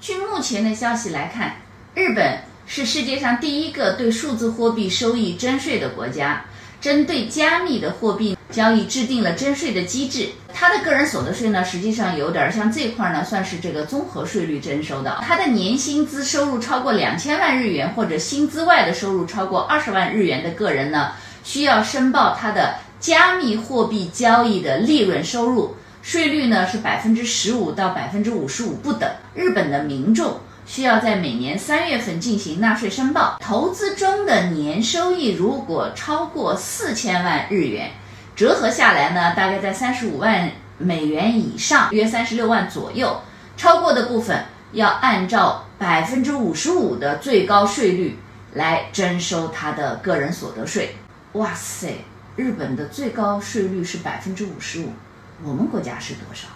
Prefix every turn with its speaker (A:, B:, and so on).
A: 据目前的消息来看，日本是世界上第一个对数字货币收益征税的国家，针对加密的货币交易制定了征税的机制。它的个人所得税呢，实际上有点像这块呢，算是这个综合税率征收的。他的年薪资收入超过两千万日元或者薪资外的收入超过二十万日元的个人呢，需要申报他的加密货币交易的利润收入。税率呢是百分之十五到百分之五十五不等。日本的民众需要在每年三月份进行纳税申报。投资中的年收益如果超过四千万日元，折合下来呢，大概在三十五万美元以上，约三十六万左右。超过的部分要按照百分之五十五的最高税率来征收他的个人所得税。哇塞，日本的最高税率是百分之五十五。我们国家是多少？